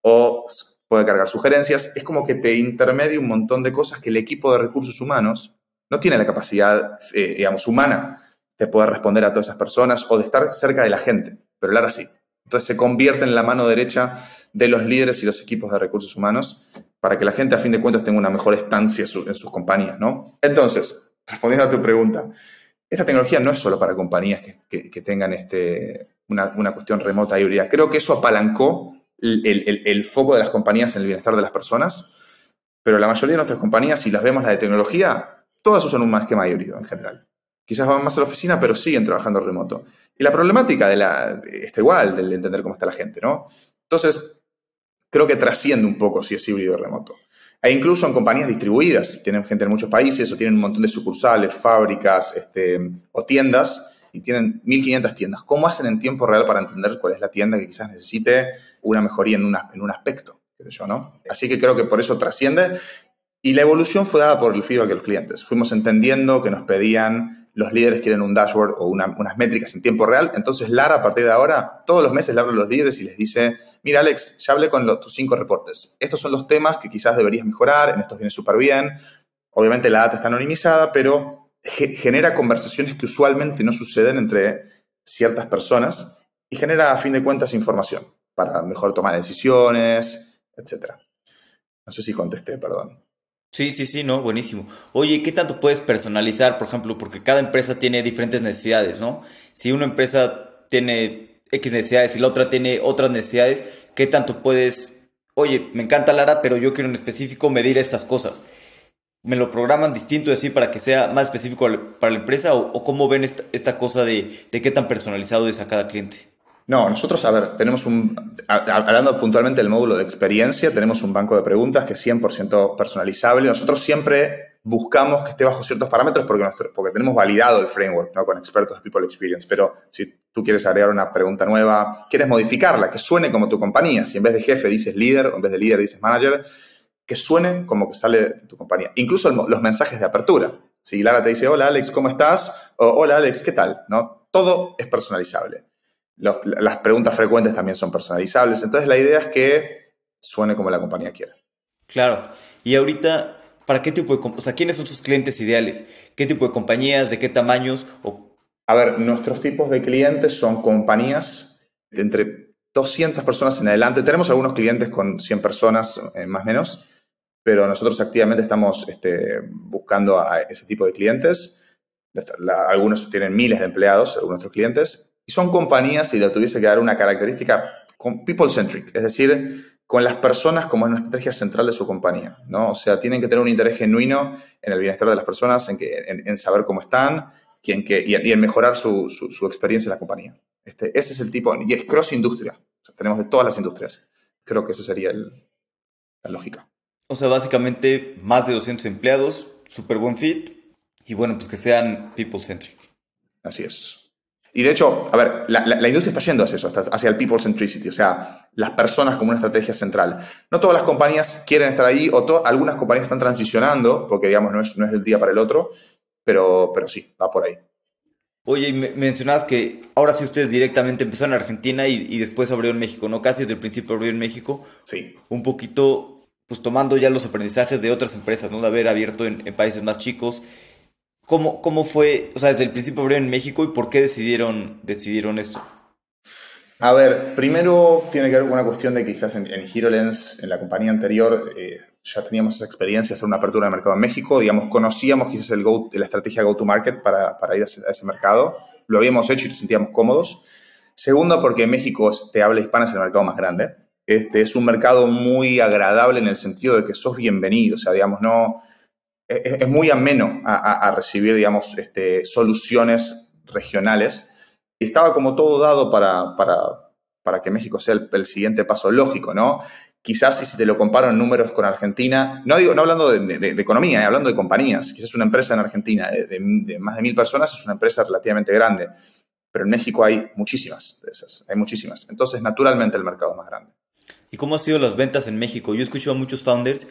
o puede cargar sugerencias. Es como que te intermedia un montón de cosas que el equipo de recursos humanos no tiene la capacidad, eh, digamos, humana de poder responder a todas esas personas o de estar cerca de la gente, pero Lara sí. Entonces se convierte en la mano derecha de los líderes y los equipos de recursos humanos para que la gente a fin de cuentas tenga una mejor estancia en sus compañías, ¿no? Entonces, respondiendo a tu pregunta, esta tecnología no es solo para compañías que, tengan este, una, cuestión remota híbrida. Creo que eso apalancó el, el, foco de las compañías en el bienestar de las personas, pero la mayoría de nuestras compañías, si las vemos la de tecnología, todas usan un esquema híbrido en general quizás van más a la oficina, pero siguen trabajando remoto. Y la problemática de la, está igual, del entender cómo está la gente, ¿no? Entonces, creo que trasciende un poco si es híbrido o remoto. E incluso en compañías distribuidas, tienen gente en muchos países o tienen un montón de sucursales, fábricas este, o tiendas y tienen 1.500 tiendas. ¿Cómo hacen en tiempo real para entender cuál es la tienda que quizás necesite una mejoría en, una, en un aspecto? Yo, ¿no? Así que creo que por eso trasciende. Y la evolución fue dada por el feedback de los clientes. Fuimos entendiendo que nos pedían los líderes quieren un dashboard o unas métricas en tiempo real. Entonces Lara, a partir de ahora, todos los meses le habla a los líderes y les dice, mira Alex, ya hablé con tus cinco reportes. Estos son los temas que quizás deberías mejorar, en estos viene súper bien. Obviamente la data está anonimizada, pero genera conversaciones que usualmente no suceden entre ciertas personas y genera, a fin de cuentas, información para mejor tomar decisiones, etc. No sé si contesté, perdón. Sí, sí, sí, no, buenísimo. Oye, ¿qué tanto puedes personalizar, por ejemplo? Porque cada empresa tiene diferentes necesidades, ¿no? Si una empresa tiene X necesidades y la otra tiene otras necesidades, ¿qué tanto puedes, oye, me encanta Lara, pero yo quiero en específico medir estas cosas? ¿Me lo programan distinto así para que sea más específico para la empresa o, cómo ven esta, cosa de, de qué tan personalizado es a cada cliente? No, nosotros, a ver, tenemos un, hablando puntualmente del módulo de experiencia, tenemos un banco de preguntas que es 100% personalizable. Nosotros siempre buscamos que esté bajo ciertos parámetros porque, porque tenemos validado el framework ¿no? con expertos de People Experience. Pero si tú quieres agregar una pregunta nueva, quieres modificarla, que suene como tu compañía. Si en vez de jefe dices líder o en vez de líder dices manager, que suene como que sale de tu compañía. Incluso los mensajes de apertura. Si Lara te dice, hola Alex, ¿cómo estás? O hola Alex, ¿qué tal? ¿No? Todo es personalizable. Las preguntas frecuentes también son personalizables. Entonces la idea es que suene como la compañía quiere. Claro. Y ahorita, ¿para qué tipo de... O sea, ¿quiénes son tus clientes ideales? ¿Qué tipo de compañías? ¿De qué tamaños? O... A ver, nuestros tipos de clientes son compañías de entre 200 personas en adelante. Tenemos algunos clientes con 100 personas, eh, más o menos pero nosotros activamente estamos este, buscando a ese tipo de clientes. algunos tienen miles de empleados, algunos de nuestros clientes, y son compañías, si le tuviese que dar una característica, people-centric, es decir, con las personas como una estrategia central de su compañía, ¿no? O sea, tienen que tener un interés genuino en el bienestar de las personas, en, que, en, saber cómo están y en, que, y en mejorar su, su, experiencia en la compañía. Este, ese es el tipo, y es cross-industria. tenemos de todas las industrias. Creo que esa sería el, la lógica. O sea, básicamente más de 200 empleados, súper buen fit y bueno, pues que sean people-centric. Así es. Y de hecho, a ver, la, industria está yendo hacia eso, hacia el people centricity, o sea, las personas como una estrategia central. No todas las compañías quieren estar ahí, o algunas compañías están transicionando, porque digamos no es, no es del día para el otro, pero, pero sí, va por ahí. Oye, y mencionabas que ahora sí ustedes directamente empezaron en Argentina y, y después abrieron México, ¿no? Casi desde el principio abrieron México. Sí. Un poquito, pues tomando ya los aprendizajes de otras empresas, ¿no? De haber abierto en, países más chicos. ¿Cómo, ¿Cómo, fue, o sea, desde el principio abrieron en México y por qué decidieron, decidieron esto? A ver, primero tiene que ver con una cuestión de que quizás en, en HeroLens, en la compañía anterior, eh, ya teníamos esa experiencia de hacer una apertura de mercado en México, digamos, conocíamos quizás el go, la estrategia go-to-market para, para, ir a ese, mercado, lo habíamos hecho y nos sentíamos cómodos. Segundo, porque México, te habla hispana, es el mercado más grande. Este, es un mercado muy agradable en el sentido de que sos bienvenido, o sea, digamos, no, es, muy ameno a, recibir, digamos, este, soluciones regionales. Y estaba como todo dado para, para, que México sea el, siguiente paso lógico, ¿no? Quizás si te lo comparo en números con Argentina, no, digo, no hablando de, economía, eh, hablando de compañías, quizás una empresa en Argentina de, más de mil personas es una empresa relativamente grande, pero en México hay muchísimas de esas, hay muchísimas. Entonces, naturalmente el mercado es más grande. ¿Y cómo han sido las ventas en México? Yo escucho a muchos founders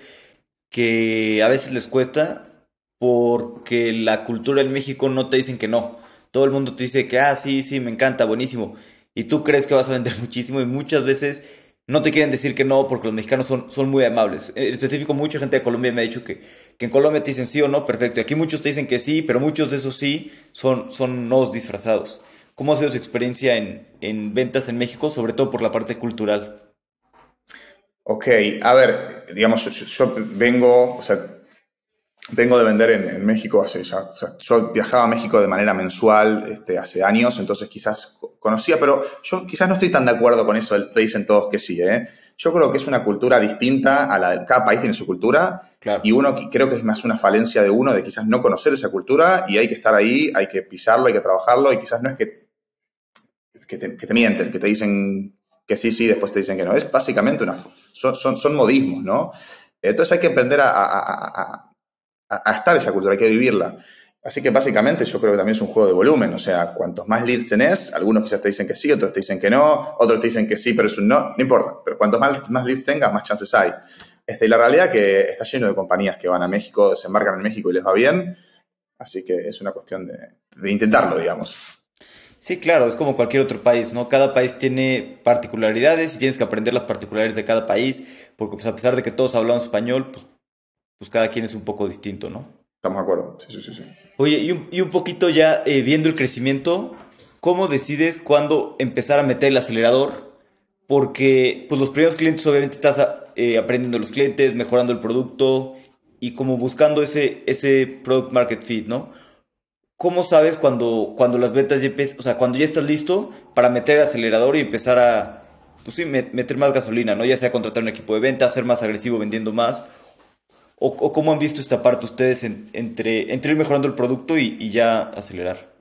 que a veces les cuesta porque la cultura en México no te dicen que no. Todo el mundo te dice que, ah, sí, sí, me encanta, buenísimo. Y tú crees que vas a vender (laughs) muchísimo y muchas veces no te quieren decir que no porque los mexicanos son, son muy amables. En específico, mucha gente de Colombia me ha dicho que, que en Colombia te dicen sí o no, perfecto. Y aquí muchos te dicen que sí, pero muchos de esos sí son, son no disfrazados. ¿Cómo ha sido su experiencia en, en ventas en México, sobre todo por la parte cultural? Ok, a ver, digamos, yo, vengo, o sea, vengo de vender en, México hace ya, o sea, yo viajaba a México de manera mensual este, hace años, entonces quizás conocía, pero yo quizás no estoy tan de acuerdo con eso, te dicen todos que sí, ¿eh? Yo creo que es una cultura distinta a la de cada país tiene su cultura y uno creo que es más una falencia de uno de quizás no conocer esa cultura y hay que estar ahí, hay que pisarlo, hay que trabajarlo y quizás no es que, que, te, que te mienten, que te dicen que sí, sí, después te dicen que no. Es básicamente una... Son, son, modismos, ¿no? Entonces hay que aprender a, a, a, estar esa cultura, hay que vivirla. Así que básicamente yo creo que también es un juego de volumen, o sea, cuantos más leads tenés, algunos quizás te dicen que sí, otros te dicen que no, otros te dicen que sí, pero es un no, no importa, pero cuantos más, más leads tengas, más chances hay. Este, y la realidad que está lleno de compañías que van a México, desembarcan en México y les va bien, así que es una cuestión de, de intentarlo, digamos. Sí, claro, es como cualquier otro país, ¿no? Cada país tiene particularidades y tienes que aprender las particularidades de cada país, porque pues a pesar de que todos hablamos español, pues, pues cada quien es un poco distinto, ¿no? Estamos de acuerdo, sí, sí, sí. Oye, y un, y un poquito ya eh, viendo el crecimiento, ¿cómo decides cuándo empezar a meter el acelerador? Porque pues los primeros clientes obviamente estás eh, aprendiendo los clientes, mejorando el producto y como buscando ese, ese product market fit, ¿no? ¿Cómo sabes cuando, cuando las ventas ya empiezan, o sea, cuando ya estás listo para meter el acelerador y empezar a, pues sí, meter más gasolina, ¿no? Ya sea contratar un equipo de venta, ser más agresivo vendiendo más. ¿O, cómo han visto esta parte ustedes entre, entre ir mejorando el producto y, ya acelerar?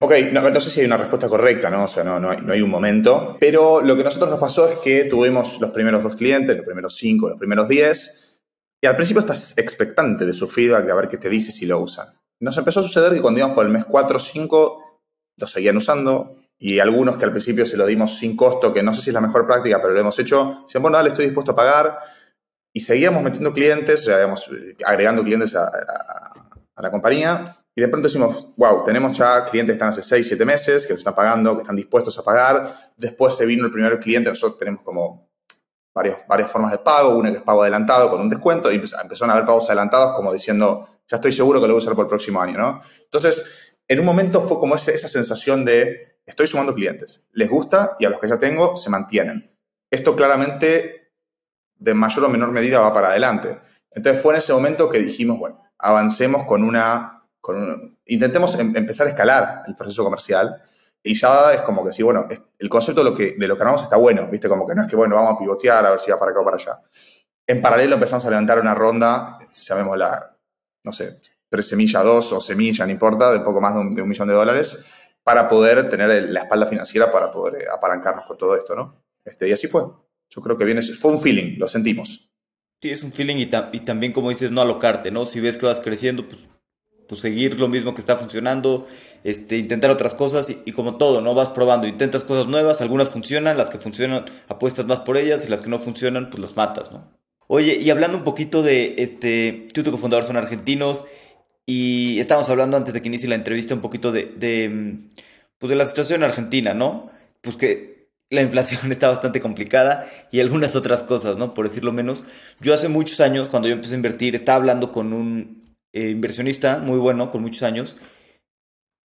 Ok, no, sé si hay una respuesta correcta, ¿no? O sea, no, no hay, no, hay, un momento. Pero lo que a nosotros nos pasó es que tuvimos los primeros dos clientes, los primeros cinco, los primeros diez. Y al principio estás expectante de su feedback, de a ver qué te dice si lo usan. Nos empezó a suceder que cuando íbamos por el mes 4 o 5, lo seguían usando, y algunos que al principio se lo dimos sin costo, que no sé si es la mejor práctica, pero lo hemos hecho, decían, bueno, dale, estoy dispuesto a pagar. Y seguíamos metiendo clientes, digamos, agregando clientes a, la compañía. Y de pronto decimos, wow, tenemos ya clientes que están hace 6, 7 meses, que nos están pagando, que están dispuestos a pagar. Después se vino el primer cliente, nosotros tenemos como varias, varias formas de pago, una que es pago adelantado con un descuento, y empezaron a haber pagos adelantados como diciendo, ya estoy seguro que lo voy a usar por el próximo año, ¿no? Entonces, en un momento fue como esa sensación de, estoy sumando clientes, les gusta y a los que ya tengo se mantienen. Esto claramente, de mayor o menor medida, va para adelante. Entonces fue en ese momento que dijimos, bueno, avancemos con una, con intentemos em, empezar a escalar el proceso comercial y ya es como que sí, bueno, el concepto de lo que, de lo que armamos está bueno, ¿viste? Como que no es que, bueno, vamos a pivotear a ver si va para acá o para allá. En paralelo empezamos a levantar una ronda, llamémosla, no sé, tres semilla dos o semilla, no importa, de poco más de un millón de dólares, para poder tener la espalda financiera para poder eh, apalancarnos con todo esto, ¿no? Este, y así fue. Yo creo que viene, fue un feeling, lo sentimos. Sí, es un feeling y, y también, como dices, no alocarte, ¿no? Si ves que vas creciendo, pues, pues seguir lo mismo que está funcionando, este, intentar otras cosas y, como todo, ¿no? Vas probando, intentas cosas nuevas, algunas funcionan, las que funcionan apuestas más por ellas y las que no funcionan, pues las matas, ¿no? Oye, y hablando un poquito de, este, tú y tu cofundador son argentinos, y estábamos hablando antes de que inicie la entrevista un poquito de, de, pues de la situación en Argentina, ¿no? Pues que la inflación (laughs) está bastante complicada y algunas otras cosas, ¿no? Por decirlo menos. Yo hace muchos años, cuando yo empecé a invertir, estaba hablando con un eh, inversionista muy bueno, con muchos años,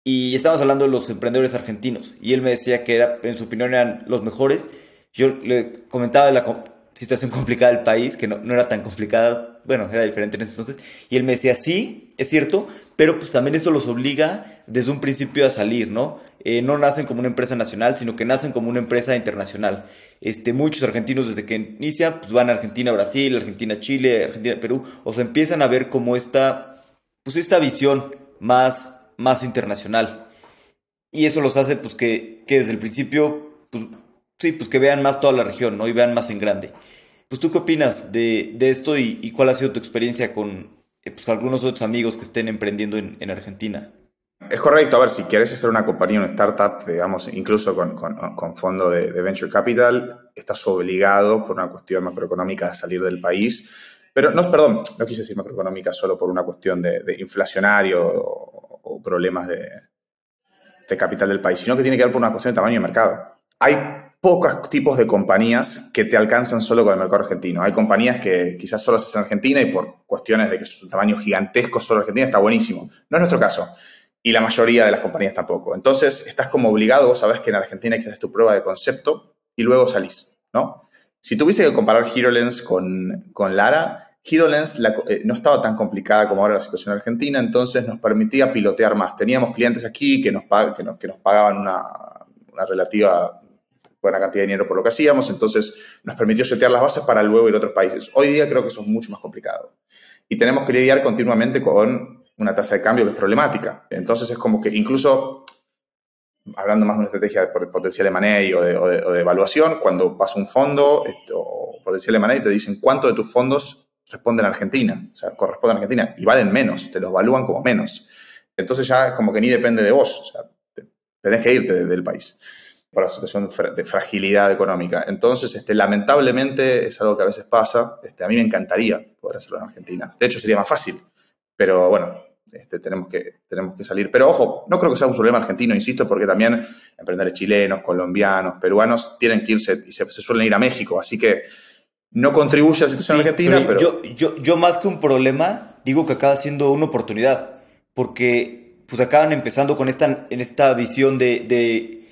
y estábamos hablando de los emprendedores argentinos. Y él me decía que era, en su opinión eran los mejores. Yo le comentaba de la situación complicada del país, que no, no, era tan complicada, bueno, era diferente en ese entonces, y él me decía, sí, es cierto, pero pues también esto los obliga desde un principio a salir, ¿no? Eh, no nacen como una empresa nacional, sino que nacen como una empresa internacional. Este, muchos argentinos desde que inician, pues van a Argentina, Brasil, Argentina, Chile, Argentina, Perú, o se empiezan a ver como esta, pues esta visión más, más internacional. Y eso los hace, pues, que, que desde el principio, pues, sí, pues que vean más toda la región, ¿no? Y vean más en grande. Pues tú qué opinas de, de esto y, cuál ha sido tu experiencia con eh, pues, algunos otros amigos que estén emprendiendo en, en, Argentina? Es correcto, a ver, si quieres hacer una compañía, una startup, digamos, incluso con, con, fondo de, venture capital, estás obligado por una cuestión macroeconómica a salir del país. Pero no, perdón, no quise decir macroeconómica solo por una cuestión de, de inflacionario o, o problemas de, de capital del país, sino que tiene que ver por una cuestión de tamaño de mercado. Hay pocos tipos de compañías que te alcanzan solo con el mercado argentino. Hay compañías que quizás solo hacen en Argentina y por cuestiones de que es un tamaño gigantesco solo Argentina está buenísimo. No es nuestro caso. Y la mayoría de las compañías tampoco. Entonces, estás como obligado, vos sabés que en Argentina hacer tu prueba de concepto y luego salís, ¿no? Si tuviese que comparar HeroLens con, con Lara, HeroLens eh, no estaba tan complicada como ahora la situación en Argentina, entonces nos permitía pilotear más. Teníamos clientes aquí que nos, que nos, que nos pagaban una, una relativa buena cantidad de dinero por lo que hacíamos, entonces nos permitió setear las bases para luego ir a otros países. Hoy día creo que eso es mucho más complicado. Y tenemos que lidiar continuamente con una tasa de cambio que es problemática. Entonces es como que incluso, hablando más de una estrategia de potencial de money o de, o de, evaluación, cuando vas a un fondo o potencial de money te dicen cuánto de tus fondos responden a Argentina, o sea, corresponden a Argentina y valen menos, te los evalúan como menos. Entonces ya es como que ni depende de vos, o sea, tenés que irte del país por la situación de fragilidad económica. Entonces, este, lamentablemente es algo que a veces pasa. Este, a mí me encantaría poder hacerlo en Argentina. De hecho, sería más fácil, pero bueno, este, tenemos, que, tenemos que salir. Pero ojo, no creo que sea un problema argentino, insisto, porque también emprendedores chilenos, colombianos, peruanos tienen que irse y se, suelen ir a México. Así que no contribuye a la situación argentina, pero... Yo, yo, yo más que un problema, digo que acaba siendo una oportunidad, porque pues acaban empezando con esta, en esta visión de, de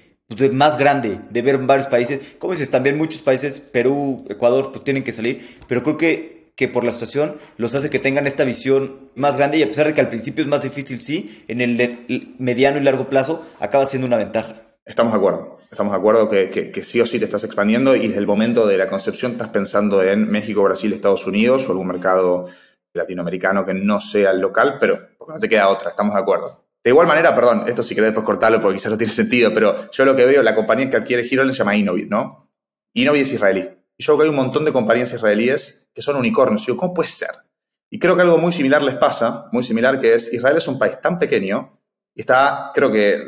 más grande, de ver varios países. Como dices, también muchos países, Perú, Ecuador, pues tienen que salir, pero creo que, que por la situación los hace que tengan esta visión más grande y a pesar de que al principio es más difícil, sí, en el mediano y largo plazo acaba siendo una ventaja. Estamos de acuerdo. Estamos de acuerdo que, que, sí o sí te estás expandiendo y desde el momento de la concepción estás pensando en México, Brasil, Estados Unidos o algún mercado latinoamericano que no sea el local, pero no te queda otra, estamos de acuerdo. De igual manera, perdón, esto si querés después cortarlo porque quizás no tiene sentido, pero yo lo que veo, la compañía que adquiere Hero se llama Innovid, ¿no? Innovid es israelí. Y yo creo que hay un montón de compañías israelíes que son unicornios. Y digo, ¿cómo puede ser? Y creo que algo muy similar les pasa, muy similar, que es Israel es un país tan pequeño y está, creo que,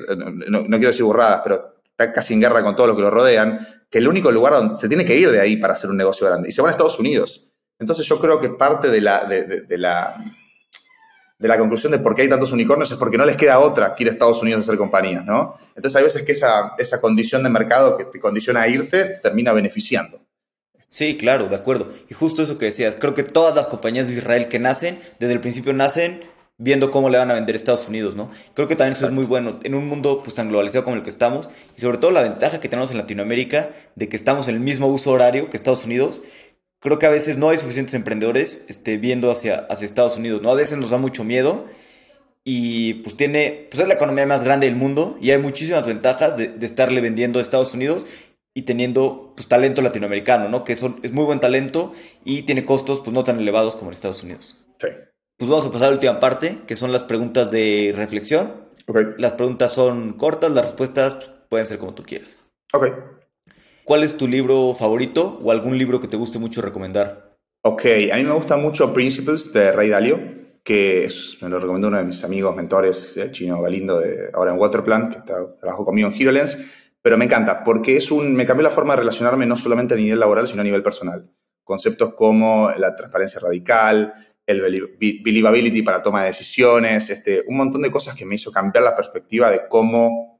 no, quiero decir burradas, pero está casi en guerra con todo lo que lo rodean, que el único lugar donde se tiene que ir de ahí para hacer un negocio grande. Y se van a Estados Unidos. Entonces yo creo que parte de, la, de la conclusión de por qué hay tantos unicornios es porque no les queda otra que ir a Estados Unidos a hacer compañías, ¿no? Entonces hay veces que esa, esa condición de mercado que te condiciona a irte te termina beneficiando. Sí, claro, de acuerdo. Y justo eso que decías, creo que todas las compañías de Israel que nacen, desde el principio nacen viendo cómo le van a vender a Estados Unidos, ¿no? Creo que también eso es muy bueno en un mundo pues, tan globalizado como el que estamos y sobre todo la ventaja que tenemos en Latinoamérica de que estamos en el mismo uso horario que Estados Unidos. Creo que a veces no hay suficientes emprendedores este, viendo hacia, hacia Estados Unidos, ¿no? A veces nos da mucho miedo y pues tiene, pues es la economía más grande del mundo y hay muchísimas ventajas de, estarle vendiendo a Estados Unidos y teniendo pues talento latinoamericano, ¿no? Que es muy buen talento y tiene costos pues no tan elevados como en Estados Unidos. Sí. Pues vamos a pasar a la última parte, que son las preguntas de reflexión. Okay. Las preguntas son cortas, las respuestas pueden ser como tú quieras. Ok. ¿Cuál es tu libro favorito o algún libro que te guste mucho recomendar? Ok, a mí me gusta mucho Principles de Ray Dalio, que me lo recomendó uno de mis amigos, mentores, el chino Galindo, de, ahora en Waterplan, que trabajó conmigo en HeroLens, pero me encanta porque es un, me cambió la forma de relacionarme no solamente a nivel laboral, sino a nivel personal. Conceptos como la transparencia radical, el believability para toma de decisiones, este, un montón de cosas que me hizo cambiar la perspectiva de cómo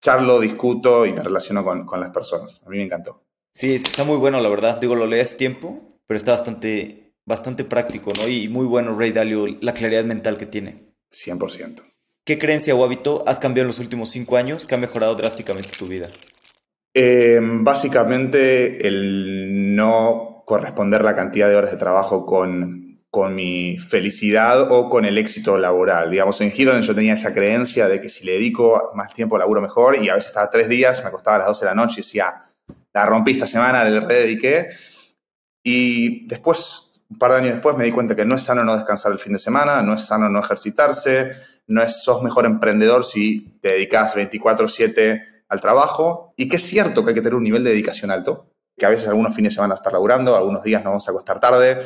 charlo, discuto y me relaciono con, con las personas. A mí me encantó. Sí, está muy bueno, la verdad. Digo, lo leí hace tiempo, pero está bastante, bastante práctico, ¿no? Y muy bueno Ray Dalio, la claridad mental que tiene. 100%. ¿Qué creencia o hábito has cambiado en los últimos cinco años que ha mejorado drásticamente tu vida? Eh, básicamente el no corresponder la cantidad de horas de trabajo con con mi felicidad o con el éxito laboral. Digamos, en Giron yo tenía esa creencia de que si le dedico más tiempo laburo mejor y a veces estaba tres días, me acostaba a las 12 de la noche y decía, la rompí esta semana, le redediqué. Y después, un par de años después, me di cuenta que no es sano no descansar el fin de semana, no es sano no ejercitarse, no es sos mejor emprendedor si te dedicas 24/7 al trabajo y que es cierto que hay que tener un nivel de dedicación alto, que a veces algunos fines de semana estar laburando, algunos días nos vamos a acostar tarde,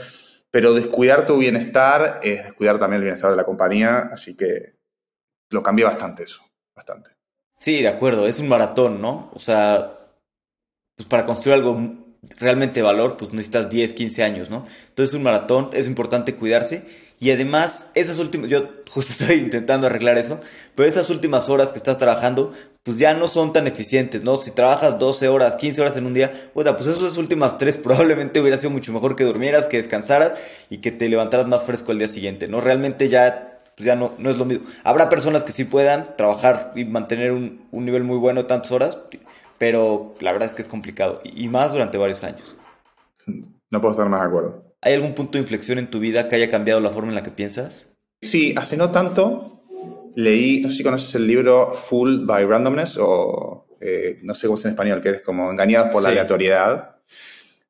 pero descuidar tu bienestar es descuidar también el bienestar de la compañía, así que lo cambié bastante eso, bastante. Sí, de acuerdo, es un maratón, ¿no? O sea, pues para construir algo realmente de valor, pues necesitas 10, 15 años, ¿no? Entonces es un maratón, es importante cuidarse y además esas últimas, yo justo (laughs) estoy intentando arreglar eso, pero esas últimas horas que estás trabajando, pues ya no son tan eficientes, ¿no? Si trabajas 12 horas, 15 horas en un día, pues esas últimas tres (laughs) probablemente hubiera sido mucho mejor que durmieras, que descansaras y que te levantaras más fresco el día siguiente, ¿no? Realmente ya, pues ya no, no es lo mismo. Habrá personas que sí puedan trabajar y mantener un, un nivel muy bueno tantas horas, pero la verdad es que es complicado y más durante varios años. No puedo estar más de acuerdo. ¿Hay algún punto de inflexión en tu vida que haya cambiado la forma en la que piensas? Sí, hace no tanto leí, no sé si conoces el libro Full by Randomness o eh, no sé cómo es en español, que es como engañados por la aleatoriedad,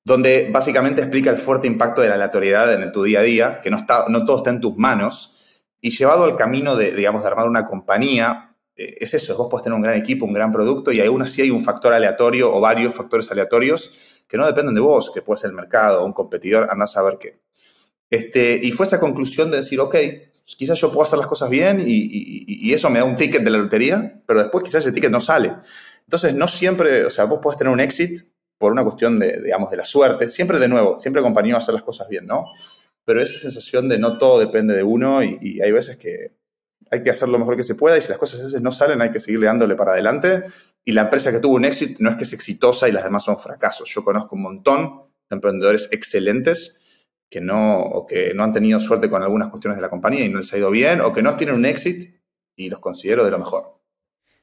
donde básicamente explica el fuerte impacto de la aleatoriedad en tu día a día, que no, está, no todo está en tus manos, y llevado al camino de, digamos, de armar una compañía, eh, es eso, vos podés tener un gran equipo, un gran producto, y aún así hay un factor aleatorio o varios factores aleatorios que no dependen de vos, que puede ser el mercado un competidor, andás a saber qué. Este, y fue esa conclusión de decir, ok, quizás yo puedo hacer las cosas bien y, eso me da un ticket de la lotería, pero después quizás ese ticket no sale. Entonces, no siempre, o sea, vos podés tener un exit por una cuestión de, digamos, de la suerte, siempre de nuevo, siempre acompañado a hacer las cosas bien, ¿no? Pero esa sensación de no todo depende de uno y, hay veces que hay que hacer lo mejor que se pueda y si las cosas a veces no salen hay que seguirle dándole para adelante y la empresa que tuvo un éxito no es que es exitosa y las demás son fracasos. Yo conozco un montón de emprendedores excelentes que no, o que no han tenido suerte con algunas cuestiones de la compañía y no les ha ido bien, o que no tienen un éxito y los considero de lo mejor.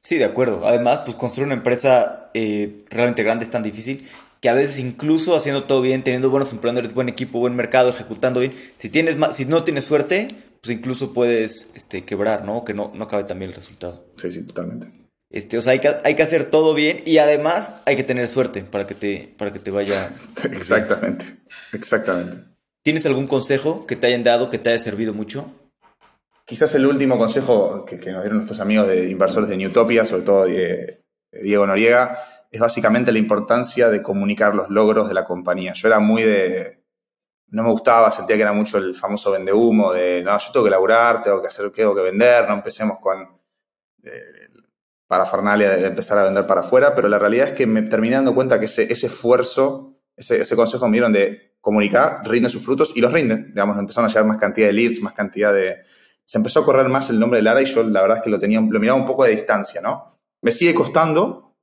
Sí, de acuerdo. Además, pues construir una empresa eh, realmente grande es tan difícil que a veces incluso haciendo todo bien, teniendo buenos emprendedores, buen equipo, buen mercado, ejecutando bien, si tienes si no tienes suerte, pues incluso puedes este, quebrar, ¿no? Que no, no acabe también el resultado. Sí, sí, totalmente. Este, o sea, hay que, hay que hacer todo bien y además hay que tener suerte para que te, para que te vaya. (laughs) exactamente, exactamente. ¿Tienes algún consejo que te hayan dado que te haya servido mucho? Quizás el último consejo que, nos dieron nuestros amigos de inversores de Newtopia, sobre todo Diego Noriega, es básicamente la importancia de comunicar los logros de la compañía. Yo era muy de... No me gustaba, sentía que era mucho el famoso vende humo de, no, yo tengo que laburar, tengo que hacer, tengo que vender, no empecemos con... Eh, parafernalia de empezar a vender para afuera, pero la realidad es que me terminé dando cuenta que ese, esfuerzo, ese, consejo me dieron de comunicar, rinde sus frutos y los rinde. Digamos, empezaron a llegar más cantidad de leads, más cantidad de... Se empezó a correr más el nombre de Lara y yo la verdad es que lo, tenía, lo miraba un poco de distancia, ¿no? Me sigue costando,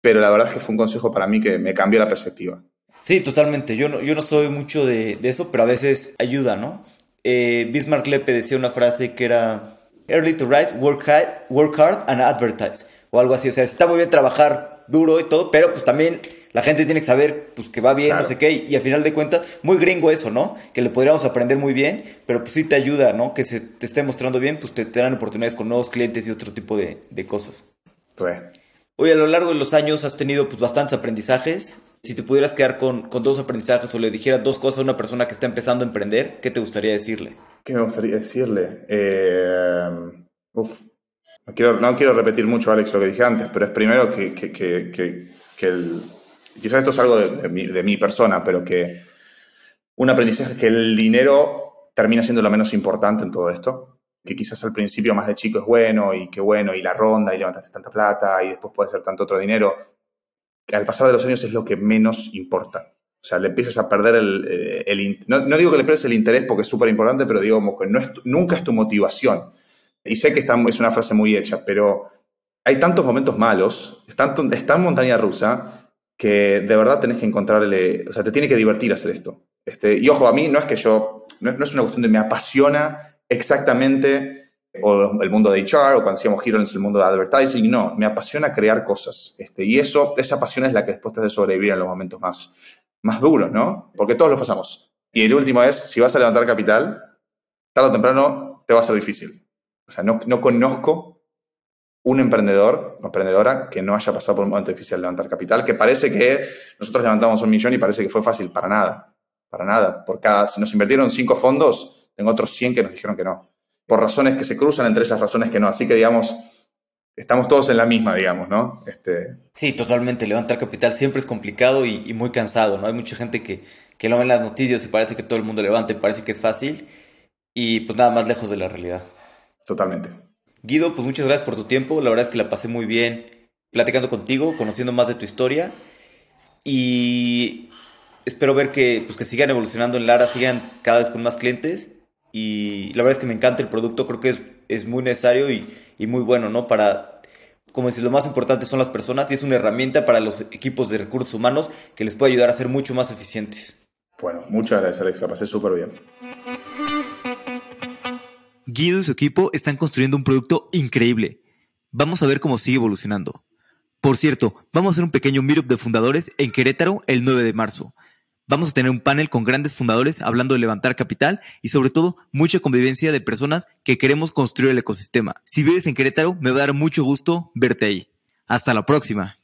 pero la verdad es que fue un consejo para mí que me cambió la perspectiva. Sí, totalmente. Yo no, yo no soy mucho de, de eso, pero a veces ayuda, ¿no? Eh, Bismarck Lepe decía una frase que era Early to rise, work hard, work hard and advertise. O algo así. O sea, está muy bien trabajar duro y todo, pero pues también la gente tiene que saber pues que va bien, no sé qué, y, al final de cuentas, muy gringo eso, ¿no? Que le podríamos aprender muy bien, pero pues sí te ayuda, ¿no? Que se te esté mostrando bien, pues te, te dan oportunidades con nuevos clientes y otro tipo de, de cosas. Pues. Hoy a lo largo de los años has tenido pues bastantes aprendizajes. Si te pudieras quedar con, con dos aprendizajes o le dijeras dos cosas a una persona que está empezando a emprender, ¿qué te gustaría decirle? ¿Qué me gustaría decirle? Eh, uf, no quiero, no quiero repetir mucho, Alex, lo que dije antes, pero es primero que, que, que, que el, quizás esto es algo de, de, mi, de, mi, persona, pero que un aprendizaje es que el dinero termina siendo lo menos importante en todo esto. Que quizás al principio más de chico es bueno y qué bueno, y la ronda, y levantaste tanta plata, y después puede ser tanto otro dinero. Al pasar de los años es lo que menos importa. O sea, le empiezas a perder el... eh, no, no, digo que le pierdas el interés porque es súper importante, pero digo que no es, nunca es tu motivación. Y sé que está, es una frase muy hecha, pero hay tantos momentos malos, es tan montaña rusa, que de verdad tenés que encontrarle, o sea, te tiene que divertir hacer esto. Este, y ojo, a mí no es que yo, no es, no es una cuestión de me apasiona exactamente o el mundo de HR o cuando hacíamos Heroes el mundo de advertising, no, me apasiona crear cosas. Este, y eso, esa pasión es la que después te hace sobrevivir en los momentos más, más duros, ¿no? Porque todos los pasamos. Y el último es, si vas a levantar capital, tarde o temprano te va a ser difícil. O sea, no, no conozco un emprendedor o emprendedora que no haya pasado por un momento difícil de levantar capital, que parece que nosotros levantamos un millón y parece que fue fácil. Para nada. Para nada. Por cada, si nos invirtieron cinco fondos, tengo otros 100 que nos dijeron que no. Por razones que se cruzan entre esas razones que no. Así que, digamos, estamos todos en la misma, digamos, ¿no? Este... Sí, totalmente. Levantar capital siempre es complicado y, y, muy cansado, ¿no? Hay mucha gente que, que lo ve en las noticias y parece que todo el mundo levanta y parece que es fácil y pues nada más lejos de la realidad. Totalmente. Guido, pues muchas gracias por tu tiempo. La verdad es que la pasé muy bien platicando contigo, conociendo más de tu historia y espero ver que, pues, que sigan evolucionando en Lara, sigan cada vez con más clientes y la verdad es que me encanta el producto, creo que es, es muy necesario y, y, muy bueno, ¿no? Para, como decir, lo más importante son las personas y es una herramienta para los equipos de recursos humanos que les puede ayudar a ser mucho más eficientes. Bueno, muchas gracias Alex, la pasé súper bien. Guido y su equipo están construyendo un producto increíble. Vamos a ver cómo sigue evolucionando. Por cierto, vamos a hacer un pequeño meetup de fundadores en Querétaro el 9 de marzo. Vamos a tener un panel con grandes fundadores hablando de levantar capital y sobre todo mucha convivencia de personas que queremos construir el ecosistema. Si vives en Querétaro, me va a dar mucho gusto verte ahí. Hasta la próxima.